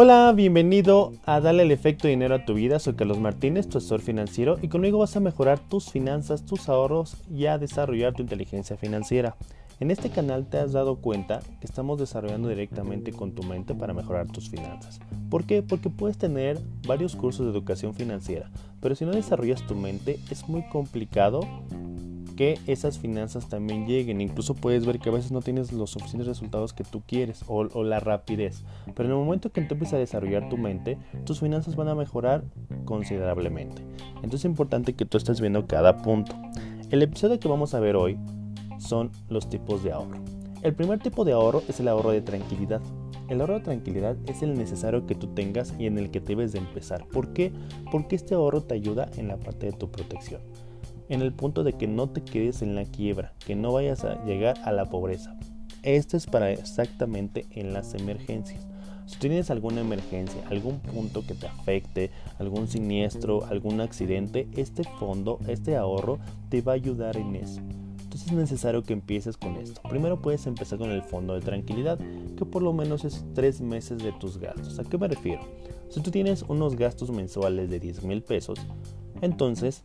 Hola, bienvenido a Darle el efecto dinero a tu vida. Soy Carlos Martínez, tu asesor financiero, y conmigo vas a mejorar tus finanzas, tus ahorros y a desarrollar tu inteligencia financiera. En este canal te has dado cuenta que estamos desarrollando directamente con tu mente para mejorar tus finanzas. ¿Por qué? Porque puedes tener varios cursos de educación financiera, pero si no desarrollas tu mente es muy complicado que esas finanzas también lleguen. Incluso puedes ver que a veces no tienes los suficientes resultados que tú quieres o, la rapidez. Pero en el momento que tú empiezas a desarrollar tu mente, tus finanzas van a mejorar considerablemente. Entonces es importante que tú estés viendo cada punto. El episodio que vamos a ver hoy son los tipos de ahorro. El primer tipo de ahorro es el ahorro de tranquilidad. El ahorro de tranquilidad es el necesario que tú tengas y en el que debes de empezar. ¿Por qué? Porque este ahorro te ayuda en la parte de tu protección en el punto de que no te quedes en la quiebra, que no vayas a llegar a la pobreza. Esto es para exactamente en las emergencias. Si tienes alguna emergencia, algún punto que te afecte, algún siniestro, algún accidente, este fondo, este ahorro te va a ayudar en eso. Entonces es necesario que empieces con esto. Primero puedes empezar con el fondo de tranquilidad, que por lo menos es tres meses de tus gastos. ¿A qué me refiero? Si tú tienes unos gastos mensuales de 10 mil pesos, entonces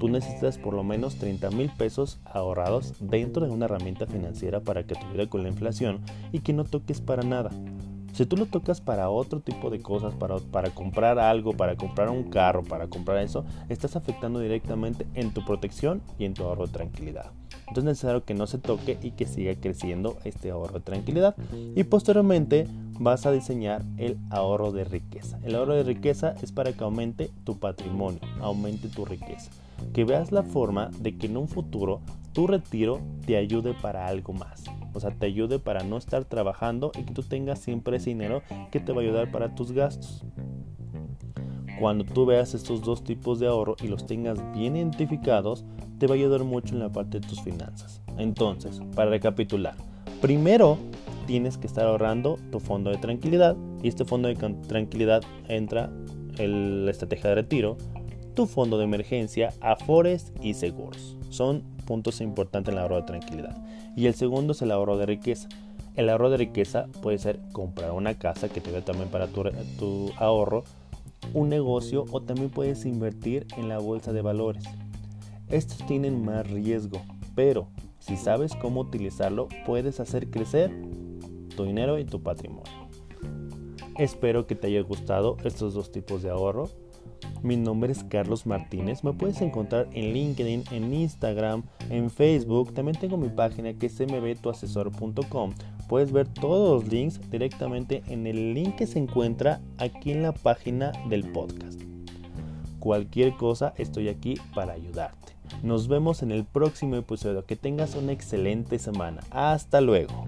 tú necesitas por lo menos 30 mil pesos ahorrados dentro de una herramienta financiera para que te ayude con la inflación y que no toques para nada. Si tú lo tocas para otro tipo de cosas, para, para comprar algo, para comprar un carro, para comprar eso, estás afectando directamente en tu protección y en tu ahorro de tranquilidad. Entonces es necesario que no se toque y que siga creciendo este ahorro de tranquilidad. Y posteriormente vas a diseñar el ahorro de riqueza. El ahorro de riqueza es para que aumente tu patrimonio, aumente tu riqueza que veas la forma de que en un futuro tu retiro te ayude para algo más. O sea, te ayude para no estar trabajando y que tú tengas siempre ese dinero que te va a ayudar para tus gastos. Cuando tú veas estos dos tipos de ahorro y los tengas bien identificados, te va a ayudar mucho en la parte de tus finanzas. Entonces, para recapitular, primero tienes que estar ahorrando tu fondo de tranquilidad y este fondo de tranquilidad entra en la estrategia de retiro, tu fondo de emergencia, afores y seguros. Son puntos importantes en el ahorro de tranquilidad. Y el segundo es el ahorro de riqueza. El ahorro de riqueza puede ser comprar una casa que te dé también para tu, tu ahorro, un negocio o también puedes invertir en la bolsa de valores. Estos tienen más riesgo, pero si sabes cómo utilizarlo, puedes hacer crecer tu dinero y tu patrimonio. Espero que te haya gustado estos dos tipos de ahorro. Mi nombre es Carlos Martínez. Me puedes encontrar en LinkedIn, en Instagram, en Facebook. También tengo mi página que es mbtuasesor.com. Puedes ver todos los links directamente en el link que se encuentra aquí en la página del podcast. Cualquier cosa estoy aquí para ayudarte. Nos vemos en el próximo episodio. Que tengas una excelente semana. Hasta luego.